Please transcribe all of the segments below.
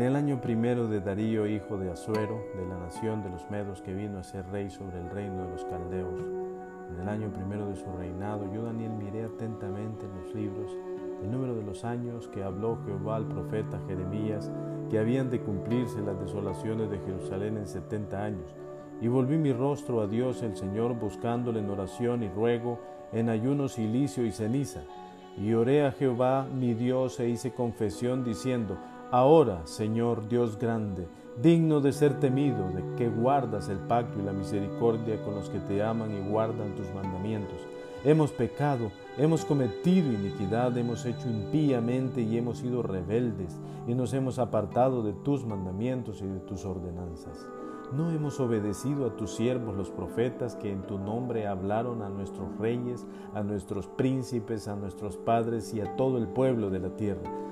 En el año primero de Darío, hijo de Asuero, de la nación de los Medos, que vino a ser rey sobre el reino de los caldeos, en el año primero de su reinado, yo Daniel miré atentamente en los libros el número de los años que habló Jehová al profeta Jeremías, que habían de cumplirse las desolaciones de Jerusalén en setenta años. Y volví mi rostro a Dios el Señor, buscándole en oración y ruego, en ayuno, silicio y ceniza. Y oré a Jehová mi Dios e hice confesión diciendo, Ahora, Señor Dios grande, digno de ser temido, de que guardas el pacto y la misericordia con los que te aman y guardan tus mandamientos. Hemos pecado, hemos cometido iniquidad, hemos hecho impíamente y hemos sido rebeldes y nos hemos apartado de tus mandamientos y de tus ordenanzas. No hemos obedecido a tus siervos los profetas que en tu nombre hablaron a nuestros reyes, a nuestros príncipes, a nuestros padres y a todo el pueblo de la tierra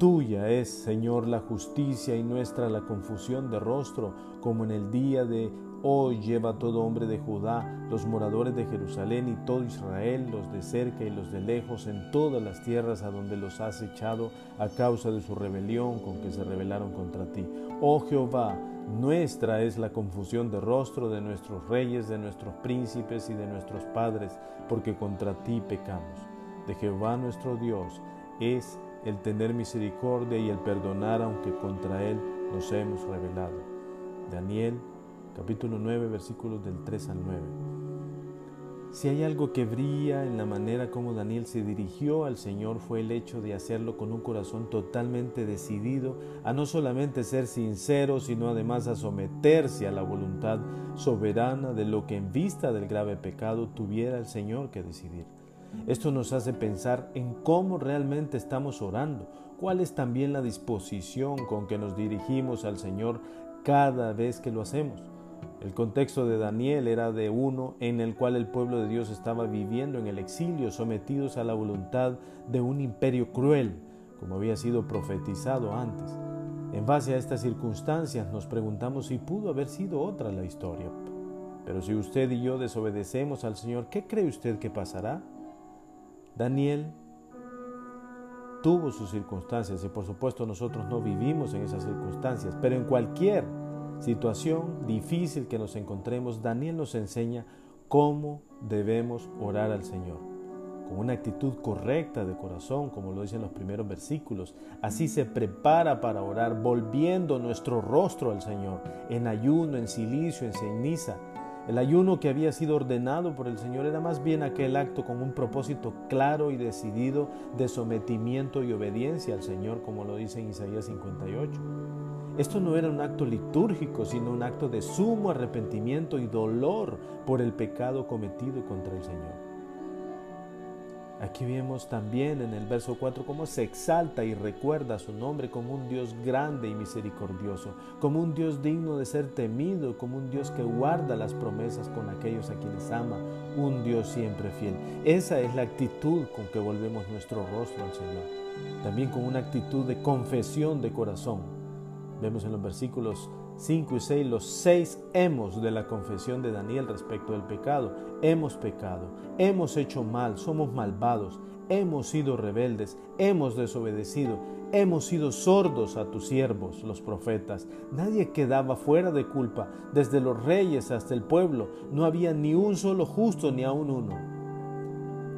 Tuya es, Señor, la justicia y nuestra la confusión de rostro, como en el día de hoy lleva todo hombre de Judá, los moradores de Jerusalén y todo Israel, los de cerca y los de lejos, en todas las tierras a donde los has echado a causa de su rebelión con que se rebelaron contra ti. Oh Jehová, nuestra es la confusión de rostro de nuestros reyes, de nuestros príncipes y de nuestros padres, porque contra ti pecamos. De Jehová nuestro Dios es el tener misericordia y el perdonar aunque contra Él nos hemos rebelado. Daniel capítulo 9 versículos del 3 al 9. Si hay algo que brilla en la manera como Daniel se dirigió al Señor fue el hecho de hacerlo con un corazón totalmente decidido a no solamente ser sincero, sino además a someterse a la voluntad soberana de lo que en vista del grave pecado tuviera el Señor que decidir. Esto nos hace pensar en cómo realmente estamos orando, cuál es también la disposición con que nos dirigimos al Señor cada vez que lo hacemos. El contexto de Daniel era de uno en el cual el pueblo de Dios estaba viviendo en el exilio, sometidos a la voluntad de un imperio cruel, como había sido profetizado antes. En base a estas circunstancias nos preguntamos si pudo haber sido otra la historia. Pero si usted y yo desobedecemos al Señor, ¿qué cree usted que pasará? Daniel tuvo sus circunstancias y por supuesto nosotros no vivimos en esas circunstancias, pero en cualquier situación difícil que nos encontremos, Daniel nos enseña cómo debemos orar al Señor, con una actitud correcta de corazón, como lo dicen los primeros versículos. Así se prepara para orar, volviendo nuestro rostro al Señor, en ayuno, en silicio, en ceniza, el ayuno que había sido ordenado por el Señor era más bien aquel acto con un propósito claro y decidido de sometimiento y obediencia al Señor, como lo dice en Isaías 58. Esto no era un acto litúrgico, sino un acto de sumo arrepentimiento y dolor por el pecado cometido contra el Señor. Aquí vemos también en el verso 4 cómo se exalta y recuerda su nombre como un Dios grande y misericordioso, como un Dios digno de ser temido, como un Dios que guarda las promesas con aquellos a quienes ama, un Dios siempre fiel. Esa es la actitud con que volvemos nuestro rostro al Señor. También con una actitud de confesión de corazón. Vemos en los versículos 5 y 6, los seis hemos de la confesión de Daniel respecto del pecado. Hemos pecado, hemos hecho mal, somos malvados, hemos sido rebeldes, hemos desobedecido, hemos sido sordos a tus siervos, los profetas. Nadie quedaba fuera de culpa, desde los reyes hasta el pueblo. No había ni un solo justo, ni aun uno.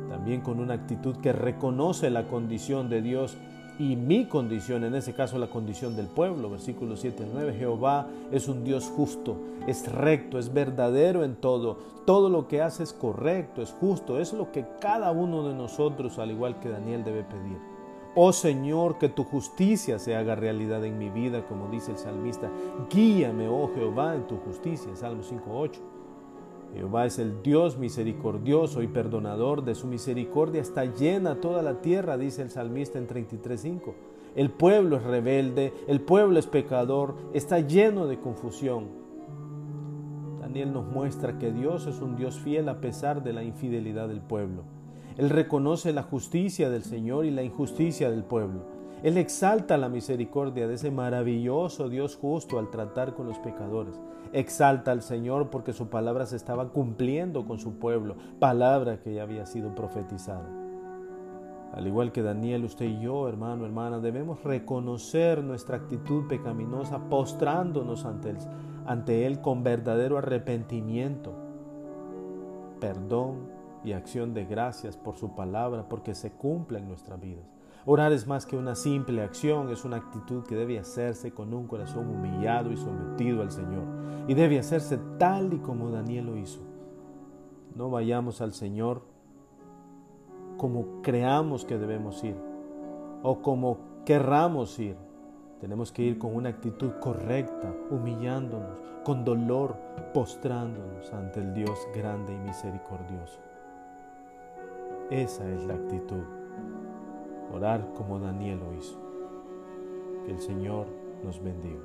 También con una actitud que reconoce la condición de Dios y mi condición, en ese caso la condición del pueblo, versículo 7 al 9, Jehová es un Dios justo, es recto, es verdadero en todo, todo lo que hace es correcto, es justo, es lo que cada uno de nosotros, al igual que Daniel, debe pedir. Oh Señor, que tu justicia se haga realidad en mi vida, como dice el salmista, guíame, oh Jehová, en tu justicia, Salmo 5.8. Jehová es el Dios misericordioso y perdonador, de su misericordia está llena toda la tierra, dice el salmista en 33.5. El pueblo es rebelde, el pueblo es pecador, está lleno de confusión. Daniel nos muestra que Dios es un Dios fiel a pesar de la infidelidad del pueblo. Él reconoce la justicia del Señor y la injusticia del pueblo. Él exalta la misericordia de ese maravilloso Dios justo al tratar con los pecadores. Exalta al Señor porque su palabra se estaba cumpliendo con su pueblo, palabra que ya había sido profetizada. Al igual que Daniel, usted y yo, hermano, hermana, debemos reconocer nuestra actitud pecaminosa postrándonos ante él, ante él con verdadero arrepentimiento, perdón y acción de gracias por su palabra, porque se cumpla en nuestras vidas. Orar es más que una simple acción, es una actitud que debe hacerse con un corazón humillado y sometido al Señor. Y debe hacerse tal y como Daniel lo hizo. No vayamos al Señor como creamos que debemos ir o como querramos ir. Tenemos que ir con una actitud correcta, humillándonos, con dolor, postrándonos ante el Dios grande y misericordioso. Esa es la actitud. Orar como Daniel lo hizo. Que el Señor nos bendiga.